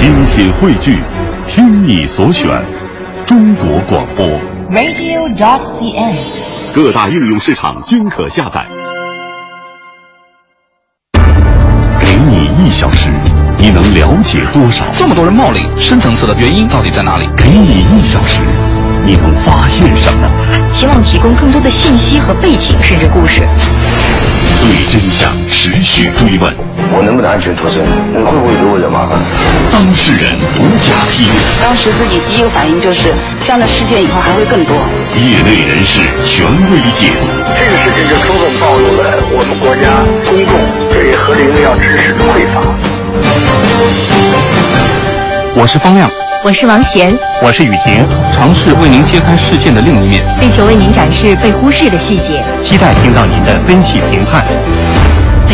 精品汇聚，听你所选，中国广播。radio.cn。各大应用市场均可下载。给你一小时，你能了解多少？这么多人冒领，深层次的原因到底在哪里？给你一小时，你能发现什么？希望提供更多的信息和背景，甚至故事。对真相持续追问，我能不能安全脱身？你会不会给我惹麻烦？当事人独家披露，当时自己第一个反应就是，这样的事件以后还会更多。业内人士权威解读，这个事情就充分暴露了我们国家公众对核灵药知识的匮乏。我是方亮，我是王贤，我是雨婷，尝试为您揭开事件的另一面，力求为您展示被忽视的细节。期待听到您的分析评判。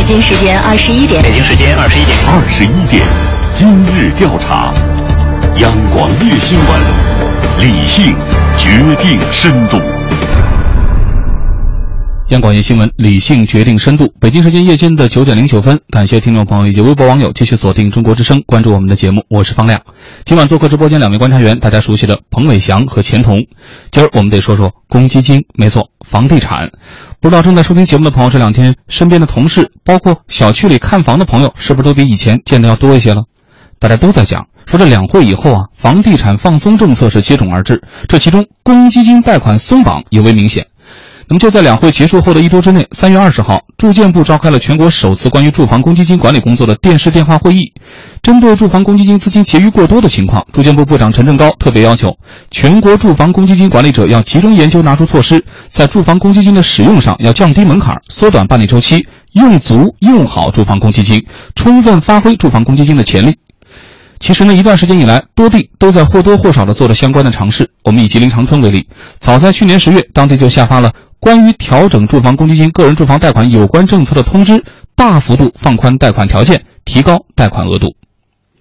北京时间二十一点，北京时间二十一点，二十一点，今日调查，央广夜新闻，理性决定深度。央广夜新闻，理性决定深度。北京时间夜间的九点零九分，感谢听众朋友以及微博网友继续锁定中国之声，关注我们的节目。我是方亮。今晚做客直播间两位观察员，大家熟悉的彭伟翔和钱彤。今儿我们得说说公积金，没错，房地产。不知道正在收听节目的朋友，这两天身边的同事，包括小区里看房的朋友，是不是都比以前见的要多一些了？大家都在讲，说这两会以后啊，房地产放松政策是接踵而至，这其中公积金贷款松绑尤为明显。那么就在两会结束后的一周之内，三月二十号，住建部召开了全国首次关于住房公积金管理工作的电视电话会议。针对住房公积金资金结余过多的情况，住建部部长陈政高特别要求，全国住房公积金管理者要集中研究拿出措施，在住房公积金的使用上要降低门槛，缩短办理周期，用足用好住房公积金，充分发挥住房公积金的潜力。其实呢，一段时间以来，多地都在或多或少的做了相关的尝试。我们以吉林长春为例，早在去年十月，当地就下发了关于调整住房公积金个人住房贷款有关政策的通知，大幅度放宽贷款条件，提高贷款额度。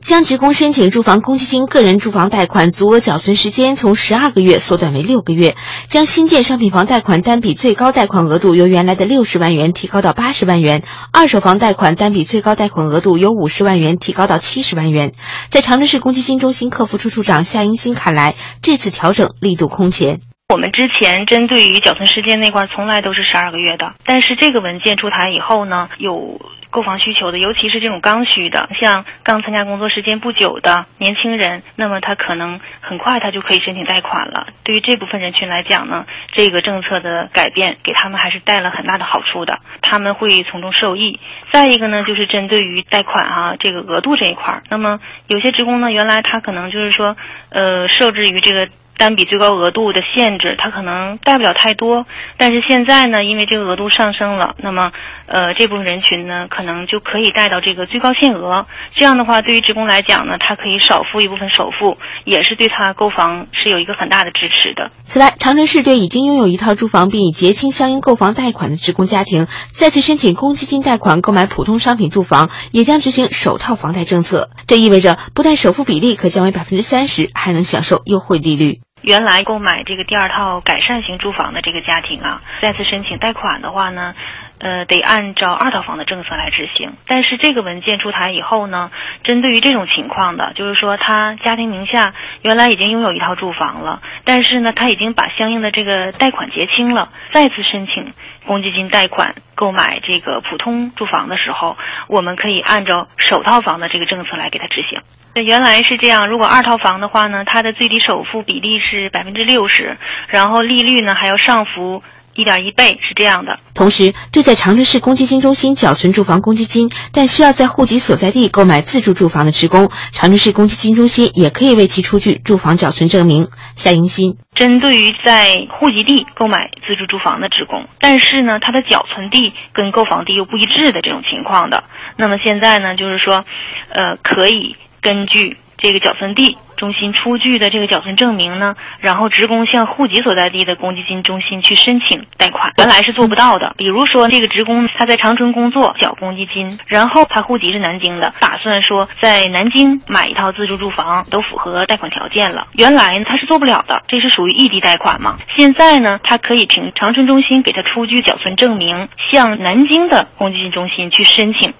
将职工申请住房公积金个人住房贷款足额缴存时间从十二个月缩短为六个月，将新建商品房贷款单笔最高贷款额度由原来的六十万元提高到八十万元，二手房贷款单笔最高贷款额度由五十万元提高到七十万元。在长春市公积金中心客服处处长夏英新看来，这次调整力度空前。我们之前针对于缴存时间那块，从来都是十二个月的，但是这个文件出台以后呢，有购房需求的，尤其是这种刚需的，像刚参加工作时间不久的年轻人，那么他可能很快他就可以申请贷款了。对于这部分人群来讲呢，这个政策的改变给他们还是带了很大的好处的，他们会从中受益。再一个呢，就是针对于贷款啊这个额度这一块，那么有些职工呢，原来他可能就是说，呃，受制于这个。单笔最高额度的限制，他可能贷不了太多，但是现在呢，因为这个额度上升了，那么呃这部分人群呢，可能就可以贷到这个最高限额。这样的话，对于职工来讲呢，他可以少付一部分首付，也是对他购房是有一个很大的支持的。此外，长春市对已经拥有一套住房并已结清相应购房贷款的职工家庭，再次申请公积金贷款购买普通商品住房，也将执行首套房贷政策。这意味着不但首付比例可降为百分之三十，还能享受优惠利率。原来购买这个第二套改善型住房的这个家庭啊，再次申请贷款的话呢，呃，得按照二套房的政策来执行。但是这个文件出台以后呢，针对于这种情况的，就是说他家庭名下原来已经拥有一套住房了，但是呢，他已经把相应的这个贷款结清了，再次申请公积金贷款购买这个普通住房的时候，我们可以按照首套房的这个政策来给他执行。原来是这样，如果二套房的话呢，它的最低首付比例是百分之六十，然后利率呢还要上浮一点一倍，是这样的。同时，对在长春市公积金中心缴存住房公积金，但需要在户籍所在地购买自住住房的职工，长春市公积金中心也可以为其出具住房缴存证明。夏迎新针对于在户籍地购买自住住房的职工，但是呢，他的缴存地跟购房地又不一致的这种情况的，那么现在呢，就是说，呃，可以。根据这个缴存地中心出具的这个缴存证明呢，然后职工向户籍所在地的公积金中心去申请贷款，原来是做不到的。比如说，这个职工他在长春工作缴公积金，然后他户籍是南京的，打算说在南京买一套自住住房都符合贷款条件了。原来他是做不了的，这是属于异地贷款嘛。现在呢，他可以凭长春中心给他出具缴存证明，向南京的公积金中心去申请。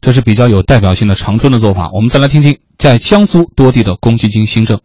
这是比较有代表性的长春的做法。我们再来听听在江苏多地的公积金新政。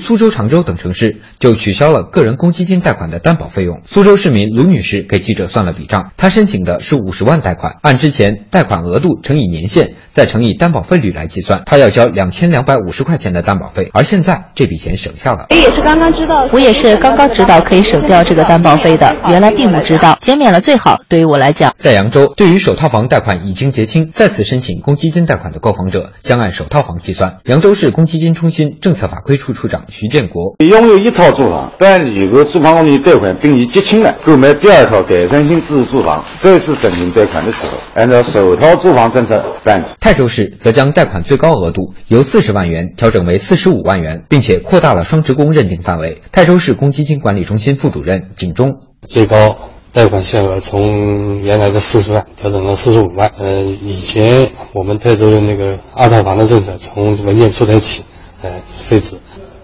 苏州、常州等城市就取消了个人公积金贷款的担保费用。苏州市民卢女士给记者算了笔账，她申请的是五十万贷款，按之前贷款额度乘以年限，再乘以担保费率来计算，她要交两千两百五十块钱的担保费。而现在这笔钱省下了。我也是刚刚知道，我也是刚刚知道可以省掉这个担保费的，原来并不知道，减免了最好。对于我来讲，在扬州，对于首套房贷款已经结清再次申请公积金贷款的购房者，将按首套房计算。扬州市公积金中心政策法规处处长。徐建国拥有一套住房，办理个住房公积金贷款并已结清了，购买第二套改善性自住住房，再次申请贷款的时候，按照首套住房政策办理。泰州市则将贷款最高额度由四十万元调整为四十五万元，并且扩大了双职工认定范围。泰州市公积金管理中心副主任景忠，最高贷款限额从原来的四十万调整到四十五万。呃，以前我们泰州的那个二套房的政策，从文件出台起，呃，废止。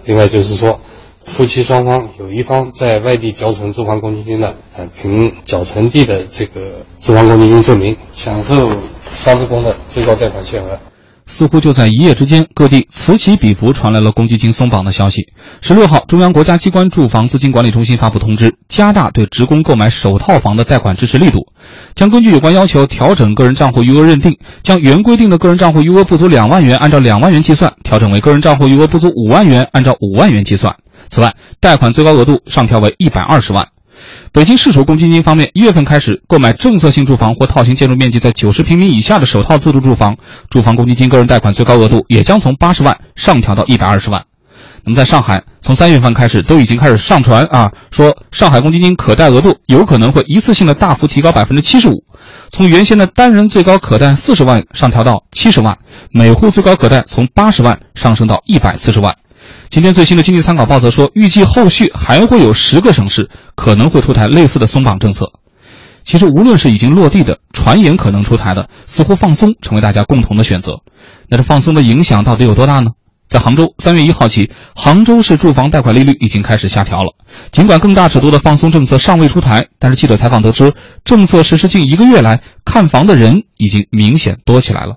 另外就是说，夫妻双方有一方在外地缴存住房公积金的，呃，凭缴存地的这个住房公积金证明，享受双职工的最高贷款限额。似乎就在一夜之间，各地此起彼伏传来了公积金松绑的消息。十六号，中央国家机关住房资金管理中心发布通知，加大对职工购买首套房的贷款支持力度，将根据有关要求调整个人账户余额认定，将原规定的个人账户余额不足两万元按照两万元计算，调整为个人账户余额不足五万元按照五万元计算。此外，贷款最高额度上调为一百二十万。北京市属公积金方面，一月份开始购买政策性住房或套型建筑面积在九十平米以下的首套自住住房，住房公积金个人贷款最高额度也将从八十万上调到一百二十万。那么，在上海，从三月份开始都已经开始上传啊，说上海公积金可贷额度有可能会一次性的大幅提高百分之七十五，从原先的单人最高可贷四十万上调到七十万，每户最高可贷从八十万上升到一百四十万。今天最新的经济参考报则说，预计后续还会有十个省市可能会出台类似的松绑政策。其实，无论是已经落地的，传言可能出台的，似乎放松成为大家共同的选择。那这放松的影响到底有多大呢？在杭州，三月一号起，杭州市住房贷款利率已经开始下调了。尽管更大尺度的放松政策尚未出台，但是记者采访得知，政策实施近一个月来，看房的人已经明显多起来了。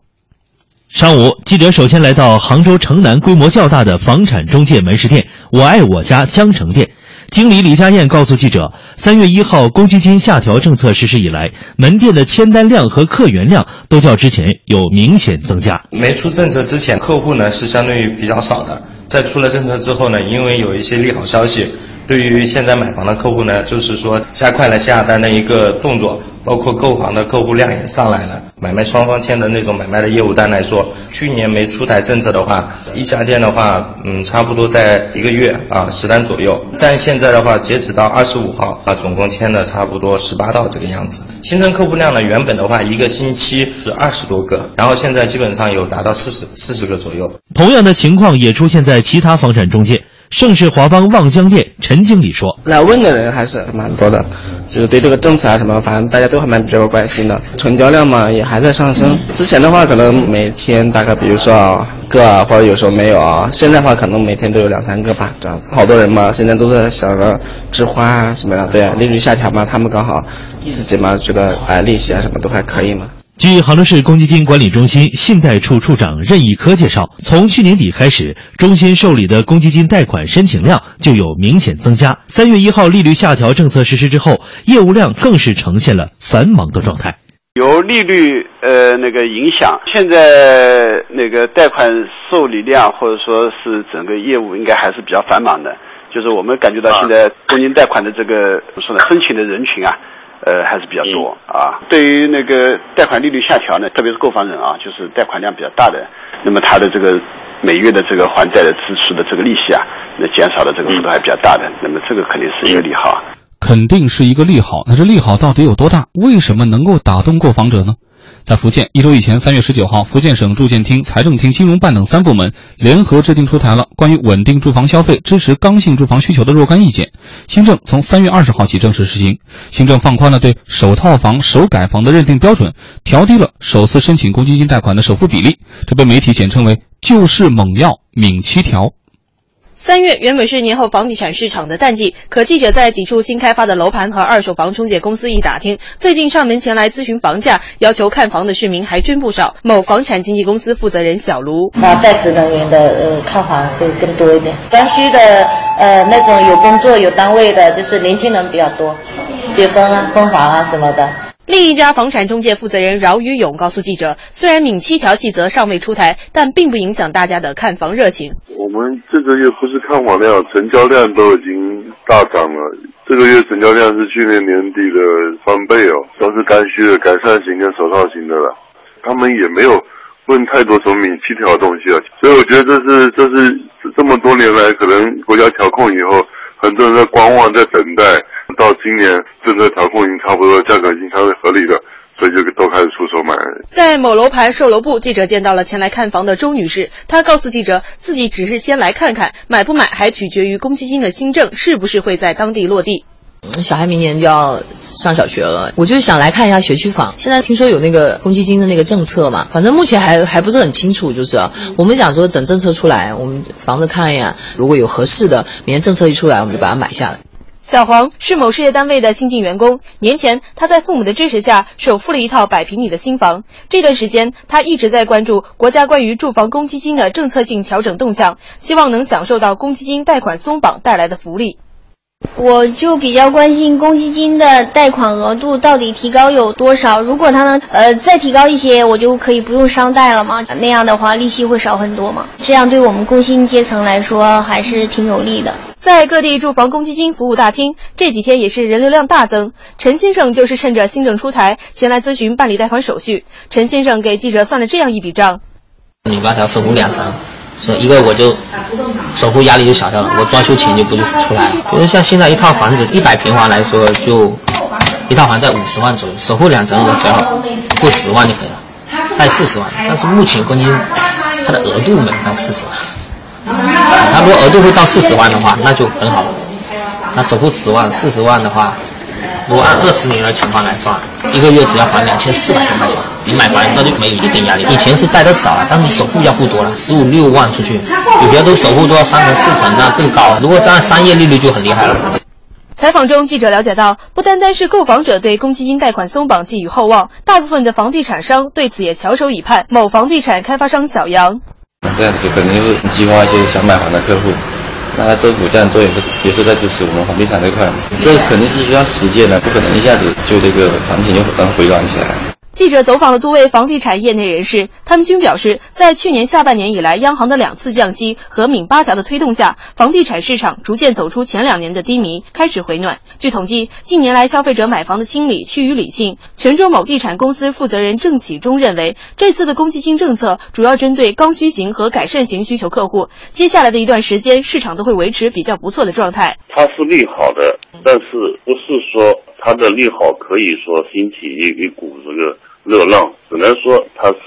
上午，记者首先来到杭州城南规模较大的房产中介门市店“我爱我家江城店”，经理李佳燕告诉记者，三月一号公积金下调政策实施以来，门店的签单量和客源量都较之前有明显增加。没出政策之前，客户呢是相对于比较少的，在出了政策之后呢，因为有一些利好消息，对于现在买房的客户呢，就是说加快了下单的一个动作。包括购房的客户量也上来了，买卖双方签的那种买卖的业务单来说，去年没出台政策的话，一家店的话，嗯，差不多在一个月啊十单左右。但现在的话，截止到二十五号啊，总共签了差不多十八道这个样子。新增客户量呢，原本的话一个星期是二十多个，然后现在基本上有达到四十四十个左右。同样的情况也出现在其他房产中介。盛世华邦望江店陈经理说：“来问的人还是蛮多的，就是对这个政策啊什么，反正大家都还蛮比较关心的。成交量嘛也还在上升。之前的话可能每天大概比如说啊个啊，或者有时候没有啊。现在的话可能每天都有两三个吧，这样子。好多人嘛，现在都在想着置换啊什么的。对，利率下调嘛，他们刚好自己嘛觉得哎利息啊什么都还可以嘛。”据杭州市公积金管理中心信贷处处长任义科介绍，从去年底开始，中心受理的公积金贷款申请量就有明显增加。三月一号利率下调政策实施之后，业务量更是呈现了繁忙的状态。由利率呃那个影响，现在那个贷款受理量或者说是整个业务应该还是比较繁忙的。就是我们感觉到现在公积金贷款的这个怎么说呢，申请的人群啊。呃，还是比较多啊。对于那个贷款利率下调呢，特别是购房人啊，就是贷款量比较大的，那么他的这个每月的这个还贷的支出的这个利息啊，那减少的这个幅度还比较大的，那么这个肯定是一个利好。肯定是一个利好，那这利好到底有多大？为什么能够打动购房者呢？在福建，一周以前，三月十九号，福建省住建厅、财政厅、金融办等三部门联合制定出台了关于稳定住房消费、支持刚性住房需求的若干意见。新政从三月二十号起正式实行。新政放宽了对首套房、首改房的认定标准，调低了首次申请公积金贷款的首付比例，这被媒体简称为“救市猛药”“敏七条”。三月原本是年后房地产市场的淡季，可记者在几处新开发的楼盘和二手房中介公司一打听，最近上门前来咨询房价、要求看房的市民还真不少。某房产经纪公司负责人小卢：那在职人员的呃看房会更多一点，刚需的呃那种有工作有单位的，就是年轻人比较多，结婚啊、婚房啊什么的。另一家房产中介负责人饶宇勇告诉记者，虽然敏七条细则尚未出台，但并不影响大家的看房热情。我们这个月不是看房量，成交量都已经大涨了。这个月成交量是去年年底的翻倍哦，都是刚需的改善型跟首套型的了。他们也没有问太多什么敏七条的东西啊，所以我觉得这是这是这么多年来可能国家调控以后，很多人在观望，在等待。到今年政策调控已经差不多，价格已经相对合理的，所以就都开始出手买。在某楼盘售楼部，记者见到了前来看房的周女士，她告诉记者，自己只是先来看看，买不买还取决于公积金的新政是不是会在当地落地。小孩明年就要上小学了，我就是想来看一下学区房。现在听说有那个公积金的那个政策嘛，反正目前还还不是很清楚，就是我们想说等政策出来，我们房子看一眼，如果有合适的，明年政策一出来，我们就把它买下来。小黄是某事业单位的新进员工。年前，他在父母的支持下首付了一套百平米的新房。这段时间，他一直在关注国家关于住房公积金的政策性调整动向，希望能享受到公积金贷款松绑带来的福利。我就比较关心公积金的贷款额度到底提高有多少。如果它能呃再提高一些，我就可以不用商贷了吗？那样的话，利息会少很多吗？这样对我们工薪阶层来说还是挺有利的。在各地住房公积金服务大厅，这几天也是人流量大增。陈先生就是趁着新政出台，前来咨询办理贷款手续。陈先生给记者算了这样一笔账：你八条首付两成，所以一个我就首付压力就小掉了，我装修钱就不就出来了。觉得像现在一套房子一百平方来说，就一套房在五十万左右，首付两成我只要过十万就可以了，贷四十万。但是目前公积金它的额度没到四十万。它如果额度会到四十万的话，那就很好。了。那首付十万，四十万的话，如果按二十年的情况来算，一个月只要还两千四百多块钱，你买房那就没有一点压力。以前是贷的少了，但是首付要付多了，十五六万出去，有些都首付都要三成四成，那更高。如果是按商业利率就很厉害了。采访中，记者了解到，不单单是购房者对公积金贷款松绑寄予厚望，大部分的房地产商对此也翘首以盼。某房地产开发商小杨。这样子肯定是激发一些想买房的客户，那政府这样做也是也是在支持我们房地产这块，这肯定是需要时间的，不可能一下子就这个行情就能回暖起来。记者走访了多位房地产业内人士，他们均表示，在去年下半年以来，央行的两次降息和闽八条的推动下，房地产市场逐渐走出前两年的低迷，开始回暖。据统计，近年来消费者买房的心理趋于理性。泉州某地产公司负责人郑启忠认为，这次的公积金政策主要针对刚需型和改善型需求客户，接下来的一段时间，市场都会维持比较不错的状态。它是利好的，但是不是说它的利好可以说兴起一一股这个。热浪只能说它是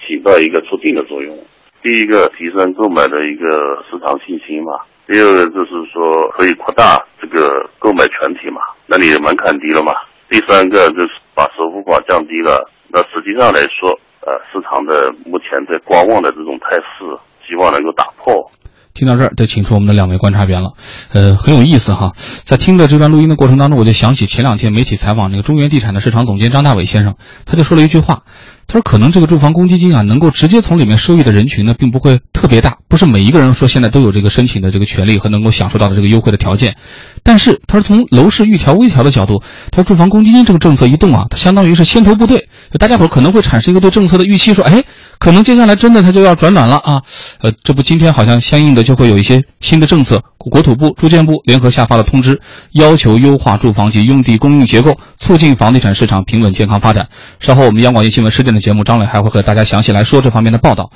起到一个促进的作用。第一个提升购买的一个市场信心嘛，第二个就是说可以扩大这个购买群体嘛，那你门槛低了嘛。第三个就是把首付款降低了，那实际上来说，呃，市场的目前在观望的这种态势，希望能够打破。听到这儿，就请出我们的两位观察员了，呃，很有意思哈。在听的这段录音的过程当中，我就想起前两天媒体采访那个中原地产的市场总监张大伟先生，他就说了一句话，他说可能这个住房公积金啊，能够直接从里面收益的人群呢，并不会特别大，不是每一个人说现在都有这个申请的这个权利和能够享受到的这个优惠的条件。但是他说从楼市预调微调的角度，他说住房公积金这个政策一动啊，它相当于是先头部队，大家伙可能会产生一个对政策的预期，说哎。可能接下来真的它就要转暖了啊，呃，这不今天好像相应的就会有一些新的政策，国土部、住建部联合下发了通知，要求优化住房及用地供应结构，促进房地产市场平稳健康发展。稍后我们央广一新闻十点的节目，张磊还会和大家详细来说这方面的报道。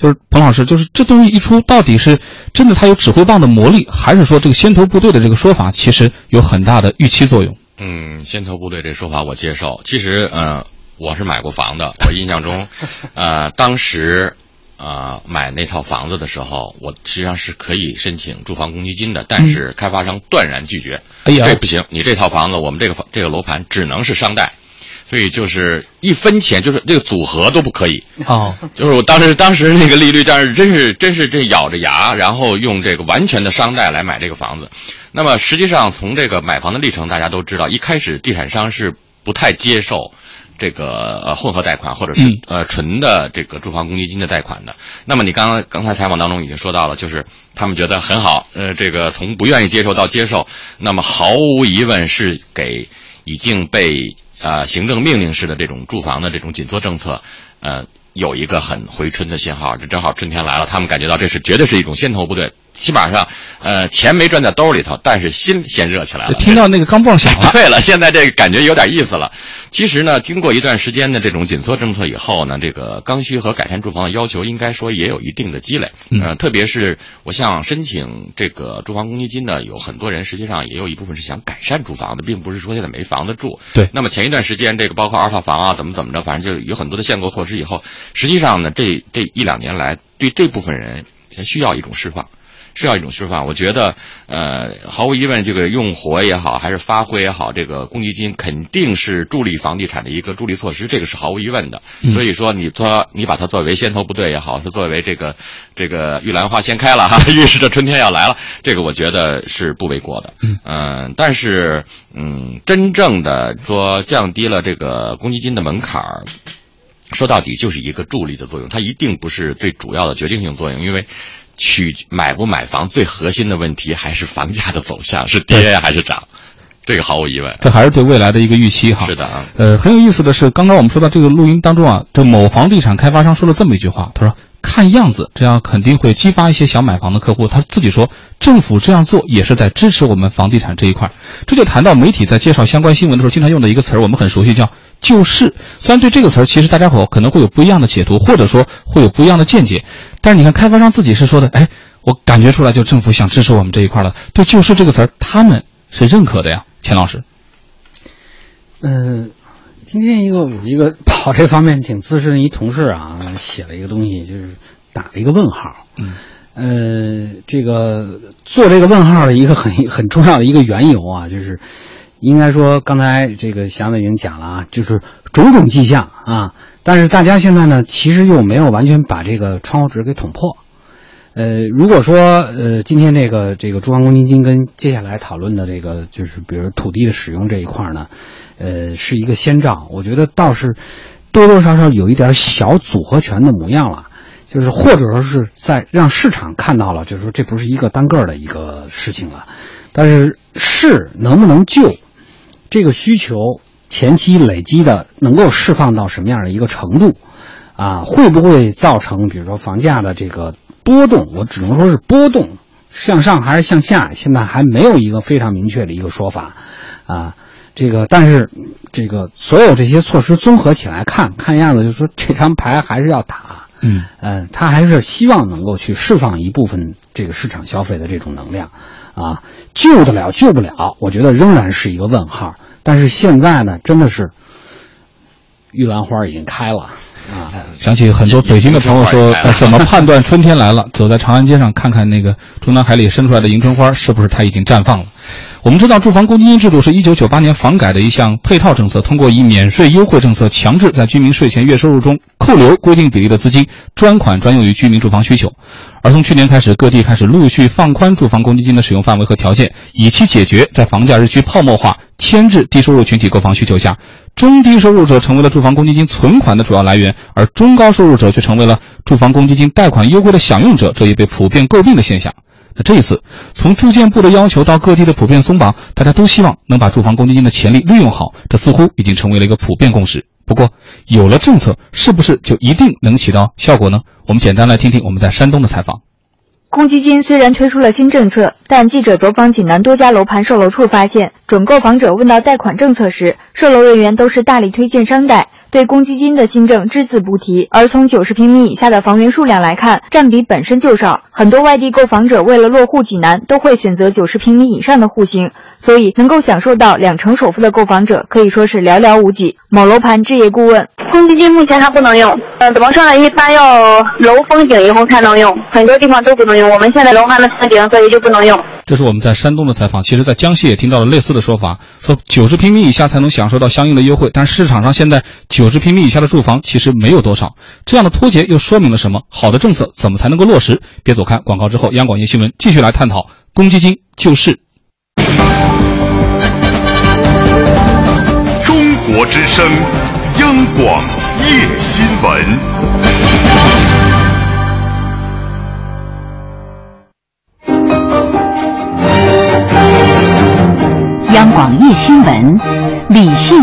就是彭老师，就是这东西一出，到底是真的它有指挥棒的魔力，还是说这个先头部队的这个说法其实有很大的预期作用？嗯，先头部队这说法我接受。其实，嗯。我是买过房的，我印象中，呃，当时，呃，买那套房子的时候，我实际上是可以申请住房公积金的，但是开发商断然拒绝。哎呀，这不行，你这套房子，我们这个这个楼盘只能是商贷，所以就是一分钱，就是这个组合都不可以。哦，就是我当时当时那个利率，但是真是真是这咬着牙，然后用这个完全的商贷来买这个房子。那么实际上从这个买房的历程，大家都知道，一开始地产商是不太接受。这个呃混合贷款或者是呃纯的这个住房公积金的贷款的，那么你刚刚刚才采访当中已经说到了，就是他们觉得很好，呃，这个从不愿意接受到接受，那么毫无疑问是给已经被呃行政命令式的这种住房的这种紧缩政策，呃。有一个很回春的信号，这正好春天来了，他们感觉到这是绝对是一种先头部队，起码上，呃，钱没赚在兜里头，但是心先热起来了。听到那个钢棒响了。对了，现在这个感觉有点意思了。其实呢，经过一段时间的这种紧缩政策以后呢，这个刚需和改善住房的要求应该说也有一定的积累。呃，特别是我想申请这个住房公积金的，有很多人实际上也有一部分是想改善住房的，并不是说现在没房子住。对。那么前一段时间，这个包括二套房啊，怎么怎么着，反正就有很多的限购措施以后。实际上呢，这这一两年来，对这部分人需要一种释放，需要一种释放。我觉得，呃，毫无疑问，这个用活也好，还是发挥也好，这个公积金肯定是助力房地产的一个助力措施，这个是毫无疑问的。所以说，你说你把它作为先头部队也好，是作为这个这个玉兰花先开了哈，预示着春天要来了，这个我觉得是不为过的。嗯，但是嗯，真正的说降低了这个公积金的门槛儿。说到底就是一个助力的作用，它一定不是最主要的决定性作用，因为取买不买房最核心的问题还是房价的走向 是跌还是涨，这个毫无疑问。这还是对未来的一个预期哈。是的啊。呃，很有意思的是，刚刚我们说到这个录音当中啊，这某房地产开发商说了这么一句话，他说：“看样子这样肯定会激发一些想买房的客户。”他自己说，政府这样做也是在支持我们房地产这一块。这就谈到媒体在介绍相关新闻的时候经常用的一个词儿，我们很熟悉，叫。救市，虽然对这个词儿，其实大家伙可能会有不一样的解读，或者说会有不一样的见解，但是你看开发商自己是说的，哎，我感觉出来，就政府想支持我们这一块了。对救市这个词儿，他们是认可的呀，钱老师。嗯，今天一个我一个跑这方面挺资深的一同事啊，写了一个东西，就是打了一个问号。嗯，呃，这个做这个问号的一个很很重要的一个缘由啊，就是。应该说，刚才这个祥子已经讲了啊，就是种种迹象啊，但是大家现在呢，其实又没有完全把这个窗户纸给捅破。呃，如果说呃，今天这个这个住房公积金跟接下来讨论的这个就是比如土地的使用这一块呢，呃，是一个先兆，我觉得倒是多多少少有一点小组合拳的模样了，就是或者说是在让市场看到了，就是说这不是一个单个的一个事情了，但是是能不能救？这个需求前期累积的能够释放到什么样的一个程度，啊，会不会造成比如说房价的这个波动？我只能说是波动，向上还是向下，现在还没有一个非常明确的一个说法，啊，这个但是这个所有这些措施综合起来看，看样子就是说这张牌还是要打，嗯嗯，他还是希望能够去释放一部分这个市场消费的这种能量。啊，救得了救不了，我觉得仍然是一个问号。但是现在呢，真的是玉兰花已经开了啊！想起很多北京的朋友说，怎么判断春天来了？走在长安街上，看看那个中南海里伸出来的迎春花，是不是它已经绽放了？我们知道，住房公积金制度是一九九八年房改的一项配套政策，通过以免税优惠政策强制在居民税前月收入中扣留规定比例的资金，专款专用于居民住房需求。而从去年开始，各地开始陆续放宽住房公积金的使用范围和条件，以期解决在房价日趋泡沫化、牵制低收入群体购房需求下，中低收入者成为了住房公积金存款的主要来源，而中高收入者却成为了住房公积金贷款优惠的享用者，这一被普遍诟病的现象。那这一次，从住建部的要求到各地的普遍松绑，大家都希望能把住房公积金的潜力利用好，这似乎已经成为了一个普遍共识。不过，有了政策，是不是就一定能起到效果呢？我们简单来听听我们在山东的采访。公积金虽然推出了新政策，但记者走访济南多家楼盘售楼处发现，准购房者问到贷款政策时，售楼人员都是大力推荐商贷。对公积金的新政只字不提，而从九十平米以下的房源数量来看，占比本身就少。很多外地购房者为了落户济南，都会选择九十平米以上的户型，所以能够享受到两成首付的购房者可以说是寥寥无几。某楼盘置业顾问：公积金目前还不能用，嗯，怎么说呢？一般要楼封顶以后才能用，很多地方都不能用。我们现在楼还没封顶，所以就不能用。这是我们在山东的采访。其实，在江西也听到了类似的说法，说九十平米以下才能享受到相应的优惠，但市场上现在九十平米以下的住房其实没有多少。这样的脱节又说明了什么？好的政策怎么才能够落实？别走开，广告之后，央广夜新闻继续来探讨公积金救市。中国之声，央广夜新闻。央广夜新闻，理性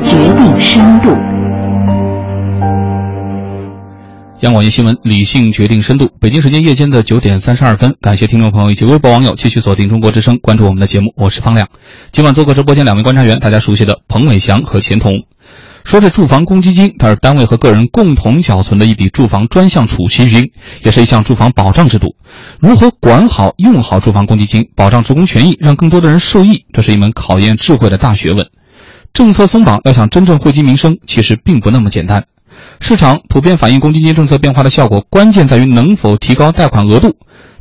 决定深度。央广夜新闻，理性决定深度。北京时间夜间的九点三十二分，感谢听众朋友以及微博网友继续锁定中国之声，关注我们的节目。我是方亮。今晚做客直播间两位观察员，大家熟悉的彭伟翔和钱彤。说这住房公积金，它是单位和个人共同缴存的一笔住房专项储蓄金，也是一项住房保障制度。如何管好、用好住房公积金，保障职工权益，让更多的人受益，这是一门考验智慧的大学问。政策松绑要想真正惠及民生，其实并不那么简单。市场普遍反映公积金政策变化的效果，关键在于能否提高贷款额度。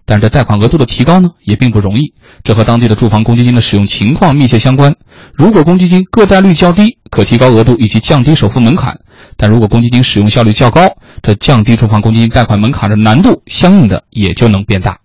但这贷款额度的提高呢，也并不容易。这和当地的住房公积金的使用情况密切相关。如果公积金个贷率较低，可提高额度以及降低首付门槛；但如果公积金使用效率较高，这降低住房公积金贷款门槛的难度，相应的也就能变大。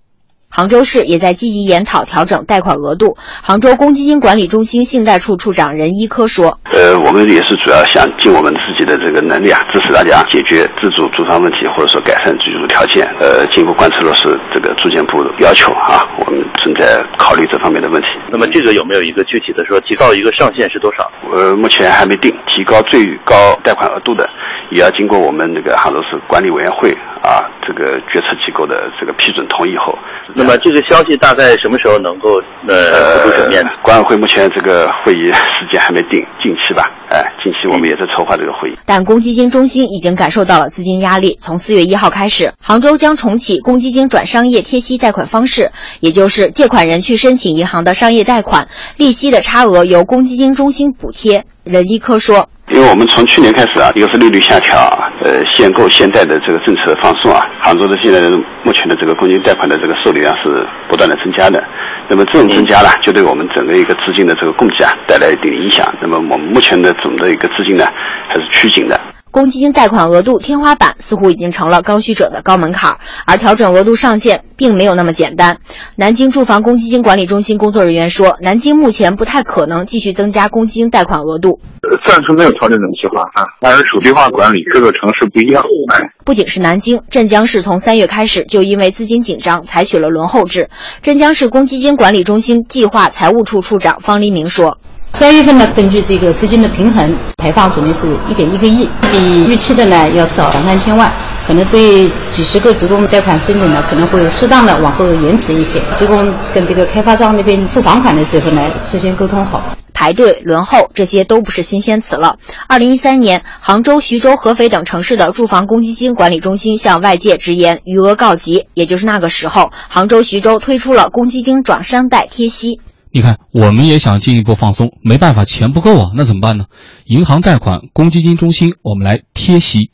杭州市也在积极研讨调整贷款额度。杭州公积金管理中心信贷处处长任一科说：“呃，我们也是主要想尽我们自己的这个能力啊，支持大家解决自主住房问题，或者说改善居住条件。呃，进一步贯彻落实这个住建部的要求啊，我们正在考虑这方面的问题。那么这个有没有一个具体的说提高一个上限是多少？呃，目前还没定。提高最高贷款额度的，也要经过我们那个杭州市管理委员会啊这个决策机构的这个批准同意后。那么这个消息大概什么时候能够呃浮出水面？管委会目前这个会议时间还没定，近期吧。哎，近期我们也在筹划这个会议。但公积金中心已经感受到了资金压力。从四月一号开始，杭州将重启公积金转商业贴息贷款方式，也就是借款人去申请银行的商业贷款，利息的差额由公积金中心补贴。任一科说：“因为我们从去年开始啊，一个是利率下调，呃，限购限贷的这个政策放松啊，杭州的现在的目前的这个公积金贷款的这个受理量是不断的增加的。那么这种增加呢，就对我们整个一个资金的这个供给啊带来一定的影响。那么我们目前的总的一个资金呢，还是趋紧的。”公积金贷款额度天花板似乎已经成了刚需者的高门槛，而调整额度上限并没有那么简单。南京住房公积金管理中心工作人员说，南京目前不太可能继续增加公积金贷款额度。暂时没有调整这种计划啊，但是属地化管理各个城市不一样。哎，不仅是南京，镇江市从三月开始就因为资金紧张，采取了轮候制。镇江市公积金管理中心计划财务处处长方黎明说。三月份呢，根据这个资金的平衡，排放总的是一点一个亿，比预期的呢要少两三千万，可能对几十个职工贷款申请呢，可能会适当的往后延迟一些。职工跟这个开发商那边付房款的时候呢，事先沟通好。排队轮候这些都不是新鲜词了。二零一三年，杭州、徐州、合肥等城市的住房公积金管理中心向外界直言余额告急，也就是那个时候，杭州、徐州推出了公积金转商贷贴息。你看，我们也想进一步放松，没办法，钱不够啊，那怎么办呢？银行贷款、公积金中心，我们来贴息。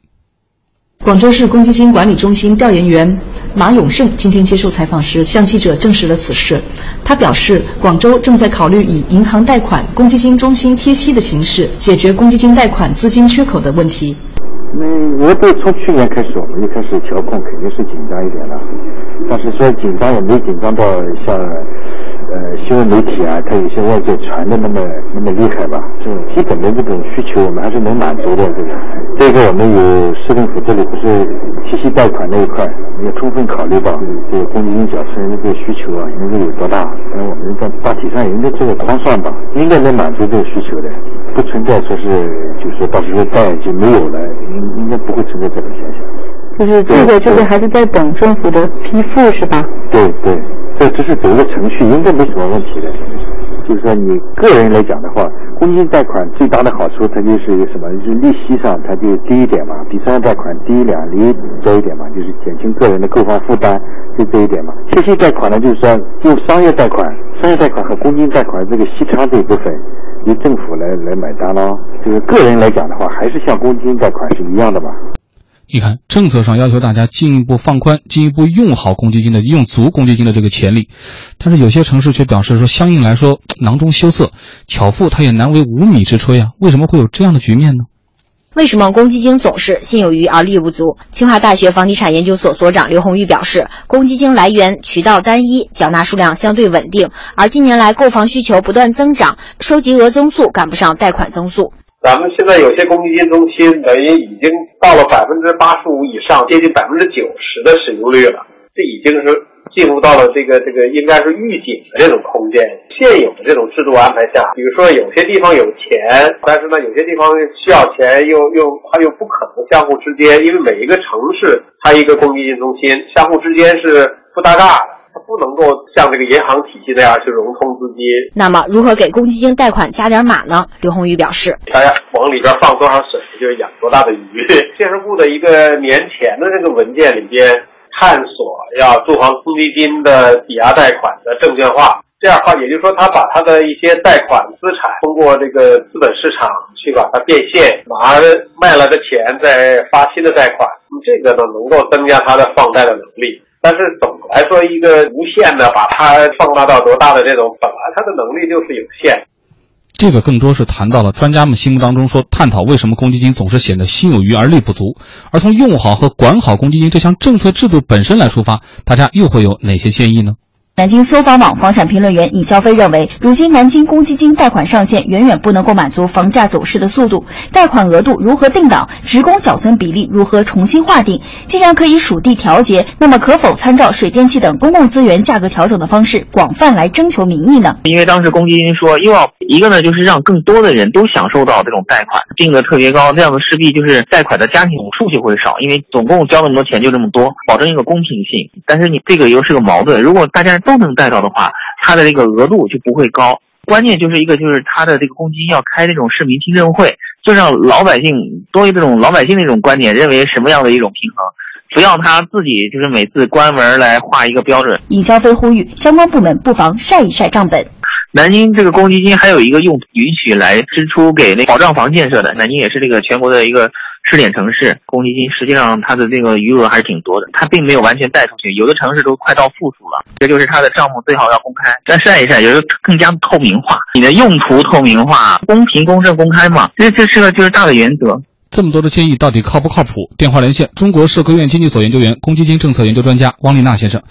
广州市公积金管理中心调研员马永胜今天接受采访时向记者证实了此事。他表示，广州正在考虑以银行贷款、公积金中心贴息的形式解决公积金贷款资金缺口的问题。嗯，我对从去年开始，我们就开始调控，肯定是紧张一点了，但是说紧张也没紧张到像。呃，新闻媒体啊，它有些外界传的那么那么厉害吧？这种基本的这种需求，我们还是能满足的。这个，这个我们有市政府这里不是贴息贷款那一块，我们要充分考虑到这个公积金缴存人的这个需求啊，应该有多大？但我们在大体上应该做个框算吧，应该能满足这个需求的，不存在说是就是说到时候贷就没有了，应应该不会存在这种现象。就是这个就是还是在等政府的批复是吧？对对。这只是走一个程序，应该没什么问题的。就是说，你个人来讲的话，公积金贷款最大的好处，它就是什么？就是利息上它就低一点嘛，比商业贷款低两厘多一点嘛，就是减轻个人的购房负担，就这一点嘛。贴息贷款呢，就是说用商业贷款、商业贷款和公积金贷款这个息差这一部分，由政府来来买单咯。就是个人来讲的话，还是像公积金贷款是一样的嘛。你看，政策上要求大家进一步放宽、进一步用好公积金的、用足公积金的这个潜力，但是有些城市却表示说，相应来说囊中羞涩，巧妇她也难为无米之炊啊！为什么会有这样的局面呢？为什么公积金总是心有余而力不足？清华大学房地产研究所所长刘红玉表示，公积金来源渠道单一，缴纳数量相对稳定，而近年来购房需求不断增长，收集额增速赶不上贷款增速。咱们现在有些公积金中心等于已经到了百分之八十五以上，接近百分之九十的使用率了，这已经是。进入到了这个这个应该是预警的这种空间，现有的这种制度安排下，比如说有些地方有钱，但是呢有些地方需要钱又又它又不可能相互之间，因为每一个城市它一个公积金中心相互之间是不搭嘎的，它不能够像这个银行体系那样去融通资金。那么如何给公积金贷款加点码呢？刘宏宇表示，大家往里边放多少水，就是养多大的鱼。建设部的一个年前的这个文件里边。探索要住房公积金的抵押贷款的证券化，这样的话，也就是说，他把他的一些贷款资产通过这个资本市场去把它变现，拿卖了的钱再发新的贷款，这个呢能够增加他的放贷的能力。但是总来说，一个无限的把它放大到多大的这种，本来它的能力就是有限。这个更多是谈到了专家们心目当中说，探讨为什么公积金总是显得心有余而力不足，而从用好和管好公积金这项政策制度本身来出发，大家又会有哪些建议呢？南京搜房网房产评论员尹肖飞认为，如今南京公积金贷款上限远远不能够满足房价走势的速度，贷款额度如何定档，职工缴存比例如何重新划定？既然可以属地调节，那么可否参照水电气等公共资源价格调整的方式，广泛来征求民意呢？因为当时公积金说，又要一个呢，就是让更多的人都享受到这种贷款，定的特别高，这样的势必就是贷款的家庭总数就会少，因为总共交那么多钱就这么多，保证一个公平性。但是你这个又是个矛盾，如果大家都能贷到的话，它的这个额度就不会高。关键就是一个，就是他的这个公积金要开这种市民听证会，就让老百姓多一这种老百姓的一种观点，认为什么样的一种平衡，不要他自己就是每次关门来画一个标准。尹肖飞呼吁相关部门不妨晒一晒账本。南京这个公积金还有一个用允许来支出给那保障房建设的，南京也是这个全国的一个。试点城市公积金实际上它的这个余额还是挺多的，它并没有完全贷出去，有的城市都快到负数了。这就是它的账目最好要公开，再晒一晒，就是更加透明化，你的用途透明化，公平、公正、公开嘛。这这是个就是大的原则。这么多的建议到底靠不靠谱？电话连线中国社科院经济所研究员、公积金政策研究专家汪丽娜先生。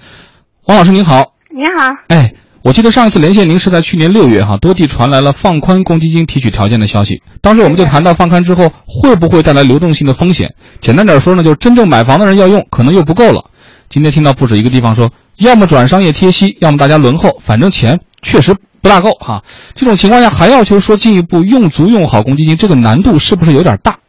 汪老师您好。您好。哎。我记得上一次连线您是在去年六月哈，多地传来了放宽公积金提取条件的消息。当时我们就谈到放宽之后会不会带来流动性的风险。简单点说呢，就是真正买房的人要用，可能又不够了。今天听到不止一个地方说，要么转商业贴息，要么大家轮候，反正钱确实不大够哈。这种情况下还要求说进一步用足用好公积金，这个难度是不是有点大？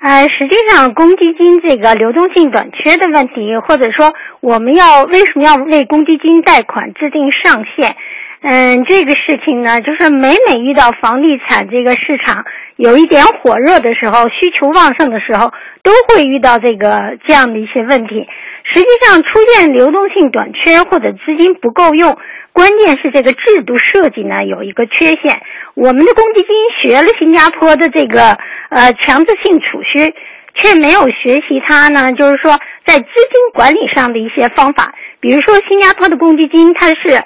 呃，实际上，公积金这个流动性短缺的问题，或者说我们要为什么要为公积金贷款制定上限？嗯，这个事情呢，就是每每遇到房地产这个市场有一点火热的时候，需求旺盛的时候，都会遇到这个这样的一些问题。实际上，出现流动性短缺或者资金不够用，关键是这个制度设计呢有一个缺陷。我们的公积金学了新加坡的这个呃强制性储蓄，却没有学习它呢，就是说在资金管理上的一些方法。比如说，新加坡的公积金它是。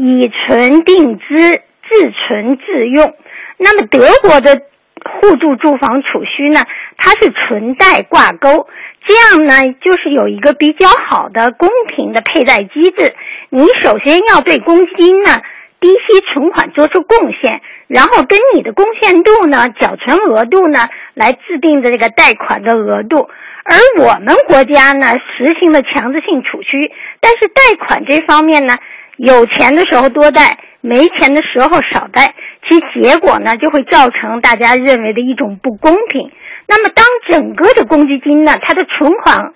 以存定资，自存自用。那么德国的互助住房储蓄呢？它是存贷挂钩，这样呢就是有一个比较好的公平的配贷机制。你首先要对公积金呢低息存款做出贡献，然后跟你的贡献度呢、缴存额度呢来制定的这个贷款的额度。而我们国家呢实行了强制性储蓄，但是贷款这方面呢。有钱的时候多贷，没钱的时候少贷，其结果呢就会造成大家认为的一种不公平。那么，当整个的公积金呢，它的存款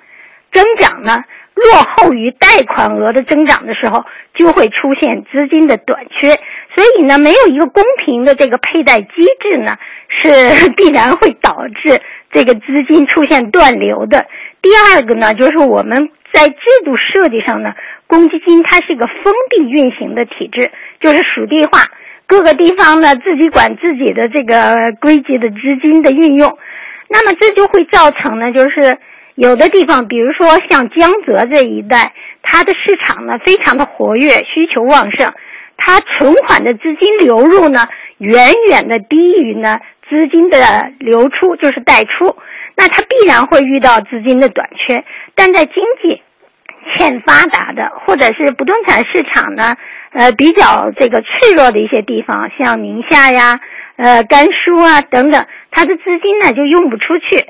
增长呢落后于贷款额的增长的时候，就会出现资金的短缺。所以呢，没有一个公平的这个配贷机制呢，是必然会导致这个资金出现断流的。第二个呢，就是我们在制度设计上呢。公积金它是一个封闭运行的体制，就是属地化，各个地方呢自己管自己的这个规矩的资金的运用，那么这就会造成呢，就是有的地方，比如说像江浙这一带，它的市场呢非常的活跃，需求旺盛，它存款的资金流入呢远远的低于呢资金的流出，就是贷出，那它必然会遇到资金的短缺。但在经济欠发达的，或者是不动产市场呢，呃比较这个脆弱的一些地方，像宁夏呀、呃甘肃啊等等，它的资金呢就用不出去。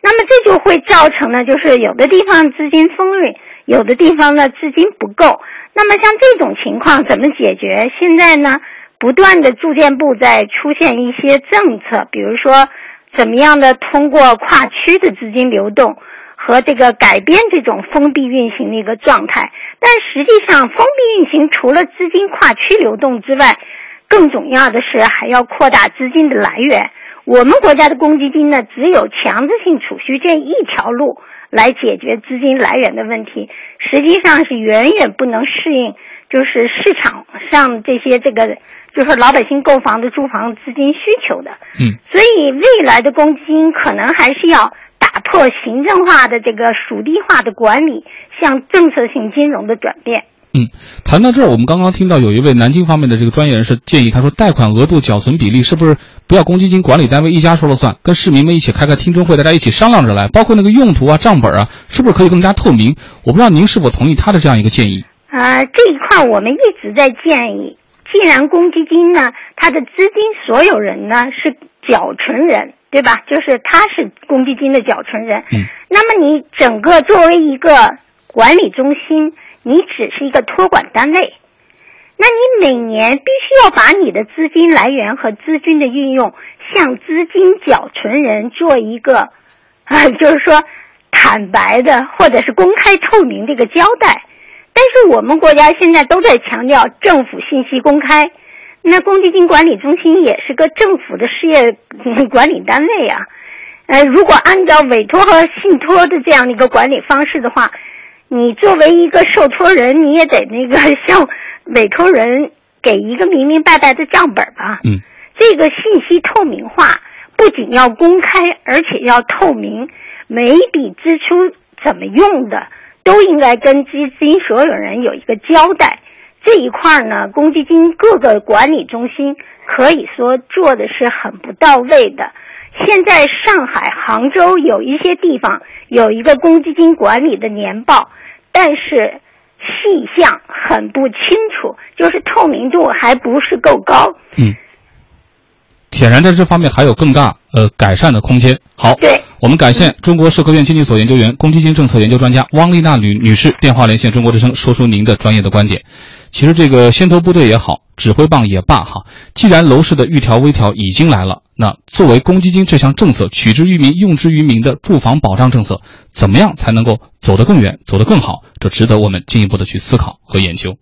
那么这就会造成呢，就是有的地方资金丰裕，有的地方呢资金不够。那么像这种情况怎么解决？现在呢，不断的住建部在出现一些政策，比如说怎么样的通过跨区的资金流动和这个改变这种封闭运行的一个状态。但实际上，封闭运行除了资金跨区流动之外，更重要的是还要扩大资金的来源。我们国家的公积金呢，只有强制性储蓄这一条路来解决资金来源的问题，实际上是远远不能适应，就是市场上这些这个，就是老百姓购房的住房资金需求的。嗯，所以未来的公积金可能还是要打破行政化的这个属地化的管理，向政策性金融的转变。嗯，谈到这儿，我们刚刚听到有一位南京方面的这个专业人士建议，他说贷款额度、缴存比例是不是不要公积金管理单位一家说了算，跟市民们一起开个听证会，大家一起商量着来，包括那个用途啊、账本啊，是不是可以更加透明？我不知道您是否同意他的这样一个建议。啊、这一块我们一直在建议，既然公积金呢，它的资金所有人呢是缴存人，对吧？就是他是公积金的缴存人。嗯。那么你整个作为一个管理中心，你只是一个托管单位，那你每年必须要把你的资金来源和资金的运用向资金缴存人做一个，啊，就是说坦白的或者是公开透明的一个交代。但是我们国家现在都在强调政府信息公开，那公积金管理中心也是个政府的事业嗯管理单位啊。呃，如果按照委托和信托的这样的一个管理方式的话，你作为一个受托人，你也得那个向委托人给一个明明白白的账本吧。嗯，这个信息透明化不仅要公开，而且要透明，每一笔支出怎么用的，都应该跟基金所有人有一个交代。这一块呢，公积金各个管理中心可以说做的是很不到位的。现在上海、杭州有一些地方有一个公积金管理的年报，但是细项很不清楚，就是透明度还不是够高。嗯，显然在这方面还有更大呃改善的空间。好，对，我们感谢中国社科院经济所研究员、公积金政策研究专家汪丽娜女女士电话连线中国之声，说出您的专业的观点。其实这个先头部队也好，指挥棒也罢，哈，既然楼市的预调微调已经来了，那作为公积金这项政策取之于民、用之于民的住房保障政策，怎么样才能够走得更远、走得更好？这值得我们进一步的去思考和研究。